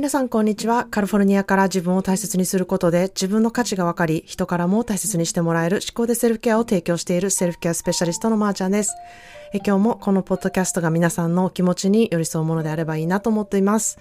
皆さんこんにちは。カリフォルニアから自分を大切にすることで自分の価値が分かり、人からも大切にしてもらえる思考でセルフケアを提供しているセルフケアスペシャリストのまーちゃんです。え今日もこのポッドキャストが皆さんのお気持ちに寄り添うものであればいいなと思っています。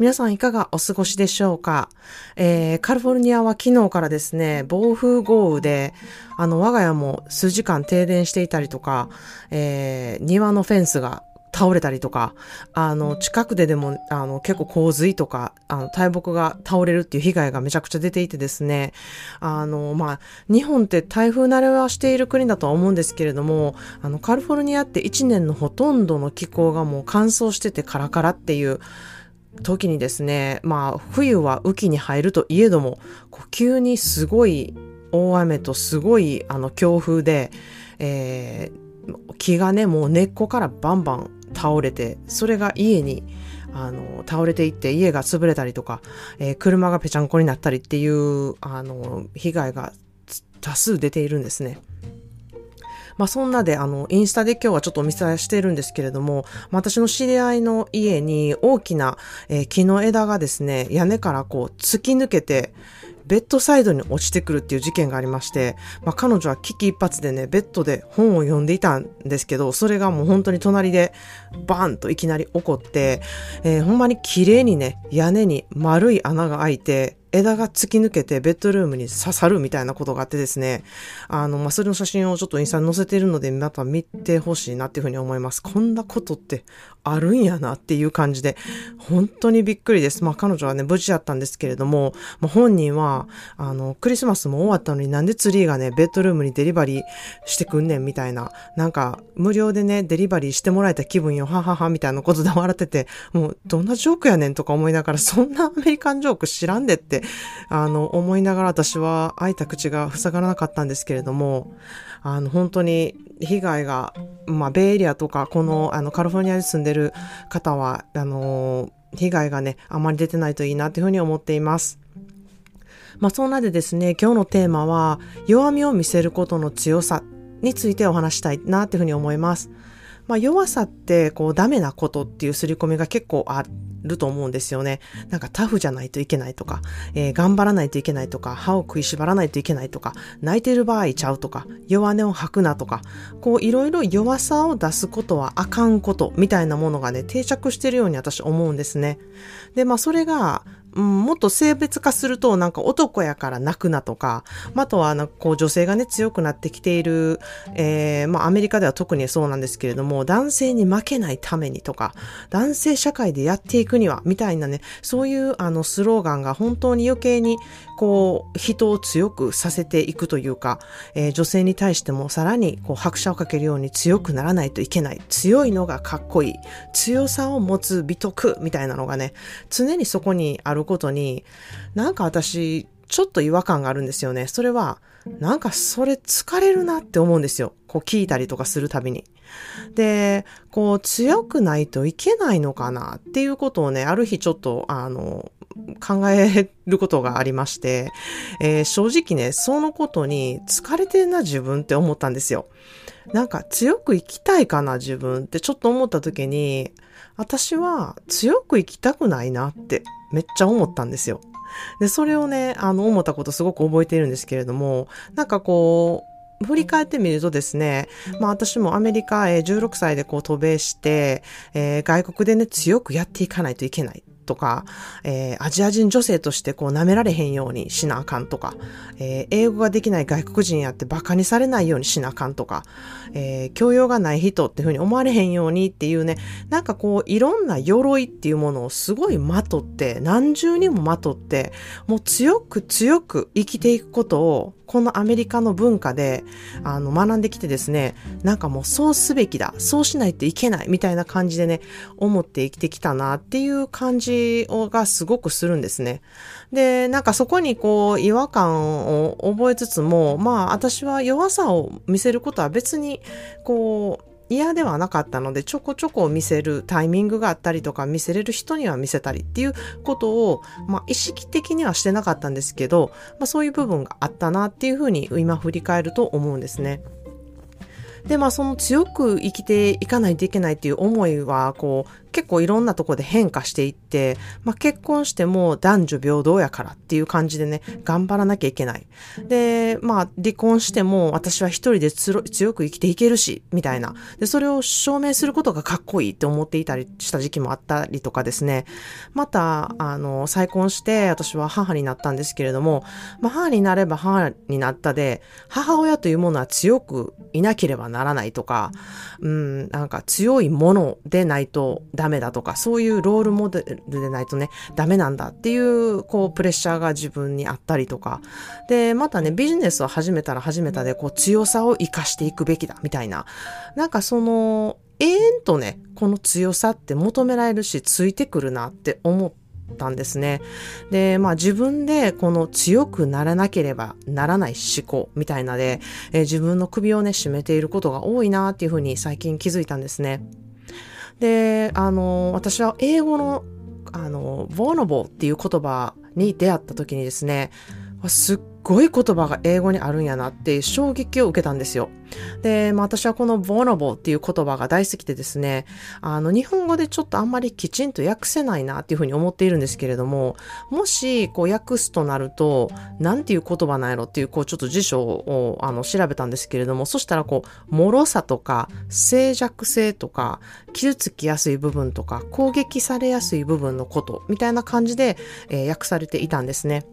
皆さんいかがお過ごしでしょうか、えー、カリフォルニアは昨日からですね、暴風豪雨で、あの我が家も数時間停電していたりとか、えー、庭のフェンスが倒れたりとか、あの、近くででも、あの、結構洪水とか、あの、大木が倒れるっていう被害がめちゃくちゃ出ていてですね、あの、まあ、日本って台風慣れはしている国だとは思うんですけれども、あの、カリフォルニアって1年のほとんどの気候がもう乾燥しててカラカラっていう、時にですね、まあ、冬は雨季に入るといえども、急にすごい大雨とすごいあの強風で、えー、木がね、もう根っこからバンバン倒れて、それが家にあの倒れていって家が潰れたりとか、えー、車がぺちゃんこになったりっていうあの被害が多数出ているんですね。まあそんなで、あの、インスタで今日はちょっとお見せしているんですけれども、私の知り合いの家に大きな、えー、木の枝がですね、屋根からこう突き抜けて、ベッドサイドに落ちてくるっていう事件がありまして、まあ、彼女は危機一髪でね、ベッドで本を読んでいたんですけど、それがもう本当に隣でバーンといきなり起こって、えー、ほんまに綺麗にね、屋根に丸い穴が開いて、枝が突き抜けてベッドルームに刺さるみたいなことがあってですね、あの、まあ、それの写真をちょっとインスタに載せているので、また見てほしいなっていうふうに思います。こんなことってあるんやなっていう感じで、本当にびっくりです。まあ、彼女はね、無事だったんですけれども、まあ、本人は、あの、クリスマスも終わったのになんでツリーがね、ベッドルームにデリバリーしてくんねんみたいな、なんか、無料でね、デリバリーしてもらえた気分よ、ははは、みたいなことで笑ってて、もう、どんなジョークやねんとか思いながら、そんなアメリカンジョーク知らんでってあの、思いながら私は開いた口が塞がらなかったんですけれども、あの、本当に被害が、まあ、ベイエリアとか、この、あの、カリフォルニアに住んでる方は、あの、被害がね、あまり出てないといいなというふうに思っています。まあ、そんなでですね、今日のテーマは、弱みを見せることの強さについてお話したいなというふうに思います。まあ、弱さって、こう、ダメなことっていう刷り込みが結構あっると思うんですよね。なんかタフじゃないといけないとか、えー、頑張らないといけないとか、歯を食いしばらないといけないとか、泣いてる場合ちゃうとか、弱音を吐くなとか、こういろいろ弱さを出すことはあかんことみたいなものがね、定着してるように私思うんですね。で、まあそれが、うん、もっと性別化すると、なんか男やから泣くなとか、あとは、なんかこう女性がね、強くなってきている、えー、まあアメリカでは特にそうなんですけれども、男性に負けないためにとか、男性社会でやっていくには、みたいなね、そういうあのスローガンが本当に余計に、こう、人を強くさせていくというか、えー、女性に対してもさらにこう拍車をかけるように強くならないといけない。強いのがかっこいい。強さを持つ美徳みたいなのがね、常にそこにあることに、なんか私、ちょっと違和感があるんですよね。それは、なんかそれ疲れるなって思うんですよ。こう聞いたりとかするたびに。で、こう強くないといけないのかなっていうことをね、ある日ちょっと、あの、考えることがありまして、えー、正直ね、そのことに疲れてんな自分って思ったんですよ。なんか強く生きたいかな自分ってちょっと思った時に、私は強く生きたくないなってめっちゃ思ったんですよ。で、それをね、あの、思ったことすごく覚えているんですけれども、なんかこう、振り返ってみるとですね、まあ私もアメリカへ16歳でこう渡米して、えー、外国でね強くやっていかないといけないとか、えー、アジア人女性としてこう舐められへんようにしなあかんとか、えー、英語ができない外国人やって馬鹿にされないようにしなあかんとか、えー、教養がない人っていうふうに思われへんようにっていうね、なんかこういろんな鎧っていうものをすごいまとって、何重にもまとって、もう強く強く生きていくことをこのアメリカの文化で、あの、学んできてですね、なんかもうそうすべきだ、そうしないといけないみたいな感じでね、思って生きてきたなっていう感じをがすごくするんですね。で、なんかそこにこう違和感を覚えつつも、まあ私は弱さを見せることは別にこう、嫌ではなかったので、ちょこちょこ見せるタイミングがあったりとか、見せれる人には見せたりっていうことを、まあ意識的にはしてなかったんですけど、まあそういう部分があったなっていうふうに今振り返ると思うんですね。で、まあその強く生きていかないといけないっていう思いは、こう、結構いろんなとこで変化していって、まあ、結婚しても男女平等やからっていう感じでね、頑張らなきゃいけない。で、まあ、離婚しても私は一人で強く生きていけるし、みたいな。で、それを証明することがかっこいいって思っていたりした時期もあったりとかですね。また、あの、再婚して私は母になったんですけれども、まあ、母になれば母になったで、母親というものは強くいなければならないとか、うん、なんか強いものでないとダメだとか、そういうロールモデルでないとね、ダメなんだっていう、こう、プレッシャーが自分にあったりとか、で、またね、ビジネスを始めたら始めたで、こう、強さを活かしていくべきだ、みたいな。なんかその、永遠とね、この強さって求められるし、ついてくるなって思って、たんですね。で、まあ自分でこの強くならなければならない思考みたいなで、え、自分の首をね、締めていることが多いなっていうふうに最近気づいたんですね。で、あの、私は英語の、あの、ボーノボっていう言葉に出会った時にですね、すっごい言葉が英語にあるんやなって衝撃を受けたんですよ。で、まあ私はこの vulnerable っていう言葉が大好きでですね、あの日本語でちょっとあんまりきちんと訳せないなっていうふうに思っているんですけれども、もしこう訳すとなると、なんていう言葉なんやろっていうこうちょっと辞書をあの調べたんですけれども、そしたらこう、脆さとか静寂性とか、傷つきやすい部分とか、攻撃されやすい部分のことみたいな感じで、えー、訳されていたんですね。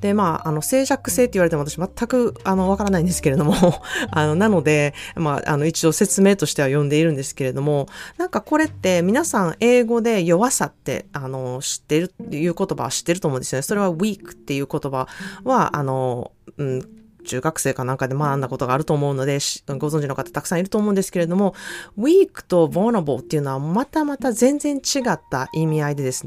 で、まあ、あの、静寂性って言われても私全く、あの、わからないんですけれども あの、なので、まあ、あの、一応説明としては読んでいるんですけれども、なんかこれって皆さん英語で弱さって、あの、知ってるっていう言葉は知ってると思うんですよね。それは weak っていう言葉は、あの、うん、中学生かなんかで学んだことがあると思うので、ご存知の方たくさんいると思うんですけれども、weak と vulnerable っていうのはまたまた全然違った意味合いでです、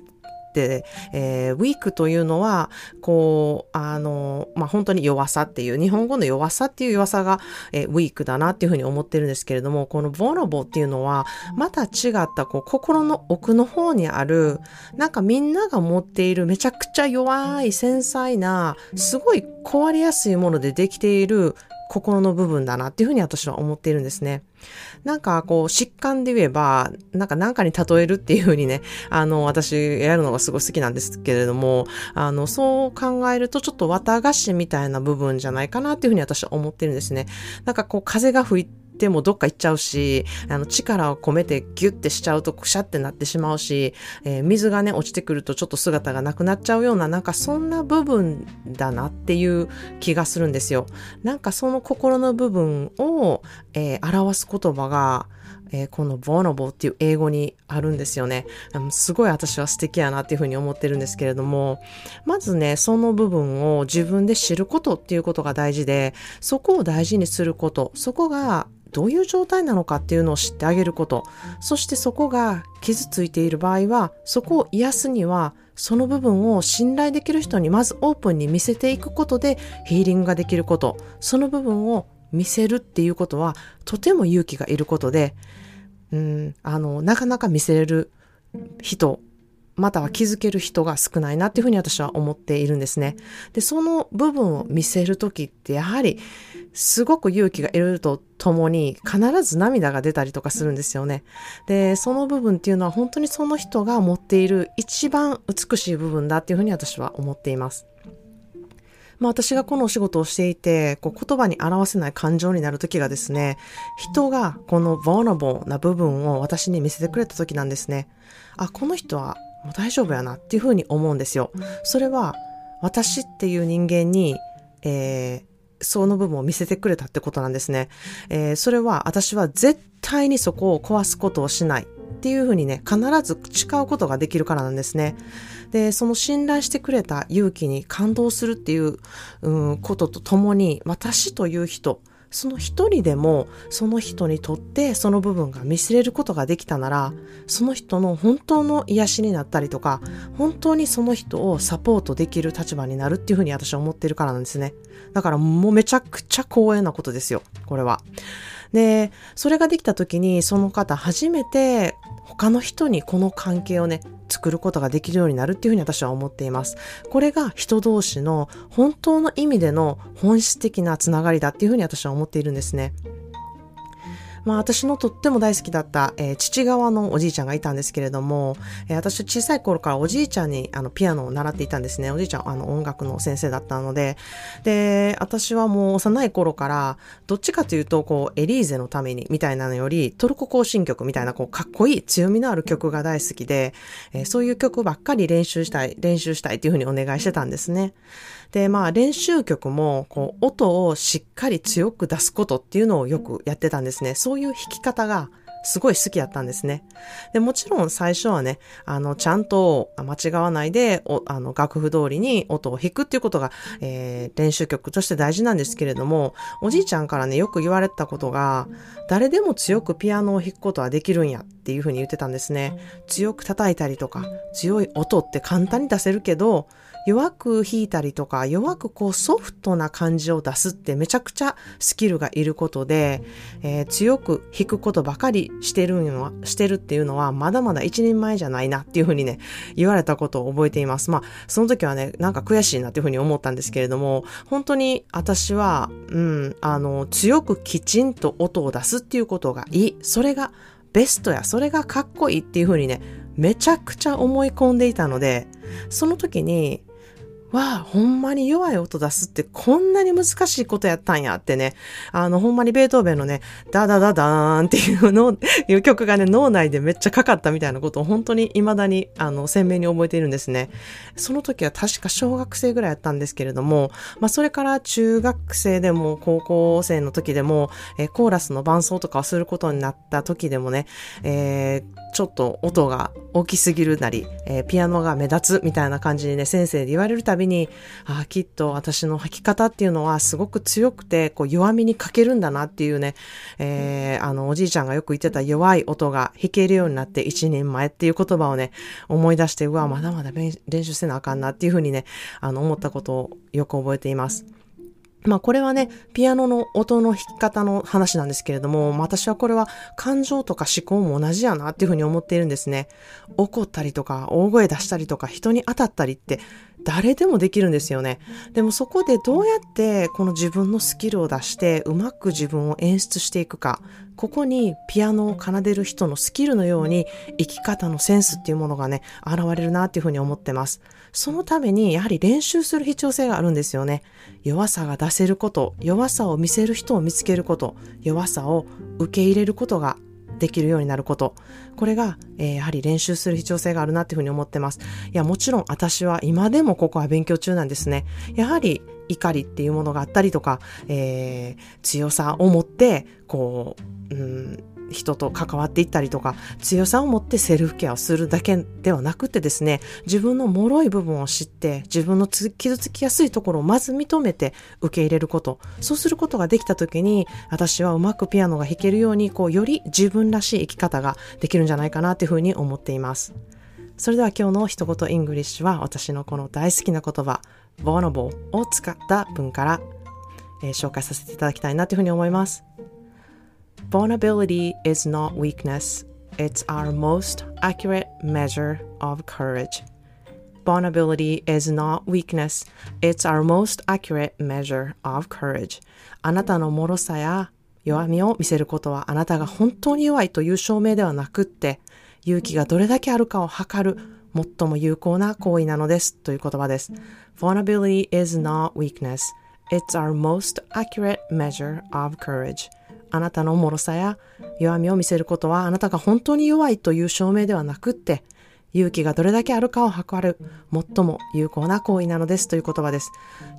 えー、ウィークというのは、こう、あの、まあ、本当に弱さっていう、日本語の弱さっていう弱さが、えー、ウィークだなっていうふうに思ってるんですけれども、この vulnerable っていうのは、また違った、こう、心の奥の方にある、なんかみんなが持っているめちゃくちゃ弱い、繊細な、すごい壊れやすいものでできている心の部分だなっていうふうに私は思っているんですね。なんかこう疾患で言えば、なんか何かに例えるっていうふうにね、あの私やるのがすごい好きなんですけれども、あのそう考えるとちょっと綿菓子みたいな部分じゃないかなっていうふうに私は思ってるんですね。なんかこう風が吹いてってもどっか行っちゃうし、あの力を込めてギュッてしちゃうとくしゃってなってしまうし、えー、水がね、落ちてくるとちょっと姿がなくなっちゃうような、なんかそんな部分だなっていう気がするんですよ。なんかその心の部分を、えー、表す言葉が、えー、この vulnerable っていう英語にあるんですよね。すごい私は素敵やなっていうふうに思ってるんですけれども、まずね、その部分を自分で知ることっていうことが大事で、そこを大事にすること、そこがどういう状態なのかっていうのを知ってあげること。そしてそこが傷ついている場合は、そこを癒すには、その部分を信頼できる人にまずオープンに見せていくことでヒーリングができること。その部分を見せるっていうことは、とても勇気がいることで、うん、あの、なかなか見せれる人または気づける人が少ないなっていうふうに私は思っているんですね。で、その部分を見せるときってやはりすごく勇気がいるとともに必ず涙が出たりとかするんですよね。で、その部分っていうのは本当にその人が持っている一番美しい部分だっていうふうに私は思っています。まあ私がこのお仕事をしていて、こう言葉に表せない感情になる時がですね、人がこの vulnerable な部分を私に見せてくれた時なんですね。あ、この人はもう大丈夫やなっていうふうに思うんですよ。それは私っていう人間に、えー、その部分を見せてくれたってことなんですね。えー、それは私は絶対にそこを壊すことをしないっていうふうにね、必ず誓うことができるからなんですね。で、その信頼してくれた勇気に感動するっていう、うん、こととともに、私という人、その一人でもその人にとってその部分が見せれることができたならその人の本当の癒しになったりとか本当にその人をサポートできる立場になるっていうふうに私は思ってるからなんですねだからもうめちゃくちゃ光栄なことですよこれはでそれができた時にその方初めて他の人にこの関係をね作ることができるようになるっていうふうに私は思っています。これが人同士の本当の意味での本質的なつながりだっていうふうに私は思っているんですね。まあ私のとっても大好きだった、えー、父側のおじいちゃんがいたんですけれども、えー、私小さい頃からおじいちゃんにあのピアノを習っていたんですね。おじいちゃんあの音楽の先生だったので、で、私はもう幼い頃からどっちかというとこうエリーゼのためにみたいなのよりトルコ行進曲みたいなこうかっこいい強みのある曲が大好きで、えー、そういう曲ばっかり練習したい、練習したいっていうふうにお願いしてたんですね。で、まあ練習曲もこう音をしっかり強く出すことっていうのをよくやってたんですね。そういう弾き方がすごい好きやったんですね。で、もちろん最初はね、あの、ちゃんと間違わないで、おあの、楽譜通りに音を弾くっていうことが、えー、練習曲として大事なんですけれども、おじいちゃんからね、よく言われたことが、誰でも強くピアノを弾くことはできるんやっていうふうに言ってたんですね。強く叩いたりとか、強い音って簡単に出せるけど、弱く弾いたりとか、弱くこうソフトな感じを出すってめちゃくちゃスキルがいることで、えー、強く弾くことばかりしてるのは、してるっていうのは、まだまだ一人前じゃないなっていうふうにね、言われたことを覚えています。まあ、その時はね、なんか悔しいなっていうふうに思ったんですけれども、本当に私は、うん、あの、強くきちんと音を出すっていうことがいい。それがベストや、それがかっこいいっていうふうにね、めちゃくちゃ思い込んでいたので、その時に、わあ、ほんまに弱い音出すってこんなに難しいことやったんやってね、あの、ほんまにベートーベンのね、ダダダダーンっていうの、いう曲がね、脳内でめっちゃかかったみたいなことを本当に未だに、あの、鮮明に覚えているんですね。その時は確か小学生ぐらいやったんですけれども、まあ、それから中学生でも高校生の時でも、えコーラスの伴奏とかをすることになった時でもね、えーちょっと音が大きすぎるなり、えー、ピアノが目立つみたいな感じにね、先生で言われるたびに、ああ、きっと私の弾き方っていうのはすごく強くて、こう弱みに欠けるんだなっていうね、えー、あの、おじいちゃんがよく言ってた弱い音が弾けるようになって一人前っていう言葉をね、思い出して、うわ、まだまだ練習せなあかんなっていうふうにね、あの、思ったことをよく覚えています。まあこれはね、ピアノの音の弾き方の話なんですけれども、私はこれは感情とか思考も同じやなっていうふうに思っているんですね。怒ったりとか、大声出したりとか、人に当たったりって誰でもできるんですよね。でもそこでどうやってこの自分のスキルを出してうまく自分を演出していくか。ここにピアノを奏でる人のスキルのように生き方のセンスっていうものがね、現れるなっていうふうに思ってます。そのためにやはり練習する必要性があるんですよね。弱さが出せること、弱さを見せる人を見つけること、弱さを受け入れることができるようになること。これが、えー、やはり練習する必要性があるなっていうふうに思ってます。いや、もちろん私は今でもここは勉強中なんですね。やはり怒りっていうものがあったりとか、えー、強さを持って、こう、うん、人と関わっていったりとか、強さを持ってセルフケアをするだけではなくてですね、自分の脆い部分を知って、自分の傷つきやすいところをまず認めて受け入れること。そうすることができた時に、私はうまくピアノが弾けるように、こう、より自分らしい生き方ができるんじゃないかなというふうに思っています。それでは今日の一言イングリッシュは私のこの大好きな言葉、vulnerable を使った文から、えー、紹介させていただきたいなというふうに思います。Vulnerability is not weakness, it's our most accurate measure of courage. Vulnerability is not weakness, it's our most accurate measure of courage. あなたの脆さや弱みを見せることはあなたが本当に弱いという証明ではなくって、勇気がどれだけあるかを測る最も有効な行為なのですという言葉です。Vulnerability is not weakness, it's our most accurate measure of courage. あなたの脆さや弱みを見せることはあなたが本当に弱いという証明ではなくって、勇気がどれだけあるかを測る最も有効な行為なのですという言葉です。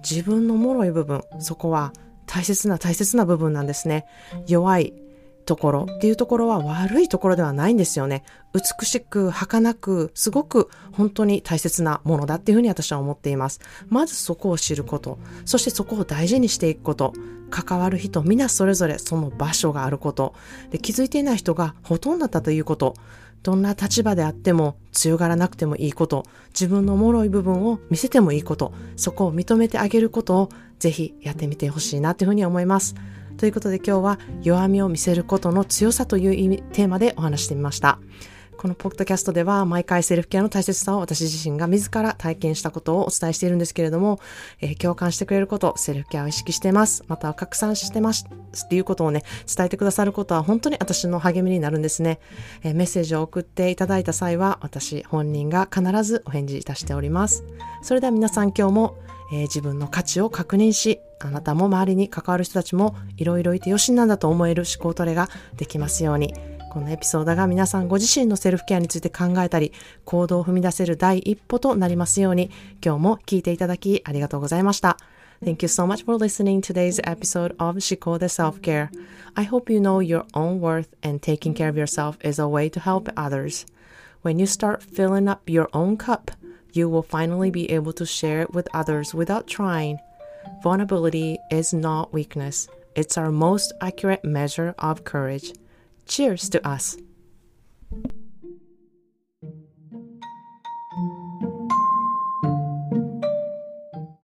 自分の脆い部分、そこは大切な大切な部分なんですね。弱いところっていうところは悪いところではないんですよね。美しく、儚く、すごく本当に大切なものだっていうふうに私は思っています。まずそこを知ること、そしてそこを大事にしていくこと、関わる人、皆それぞれその場所があること、で気づいていない人がほとんどだったということ、どんな立場であっても強がらなくてもいいこと、自分の脆い部分を見せてもいいこと、そこを認めてあげることをぜひやってみてほしいなというふうに思います。ということで今日は弱みを見せることの強さという意味テーマでお話してみました。このポッドキャストでは毎回セルフケアの大切さを私自身が自ら体験したことをお伝えしているんですけれども、えー、共感してくれること、セルフケアを意識してます、または拡散してますっていうことをね、伝えてくださることは本当に私の励みになるんですね。えー、メッセージを送っていただいた際は私本人が必ずお返事いたしております。それでは皆さん今日も、えー、自分の価値を確認し、あなたも周りに関わる人たちもいろいろいてよしなんだと思える思考トレができますように。このエピソードが皆さんご自身のセルフケアについて考えたり、行動を踏み出せる第一歩となりますように、今日も聞いていただきありがとうございました。Thank you so much for listening today's episode of Shikode Self-Care. I hope you know your own worth and taking care of yourself is a way to help others. When you start filling up your own cup, you will finally be able to share it with others without trying. Vulnerability is not weakness. It's our most accurate measure of courage. Cheers to us!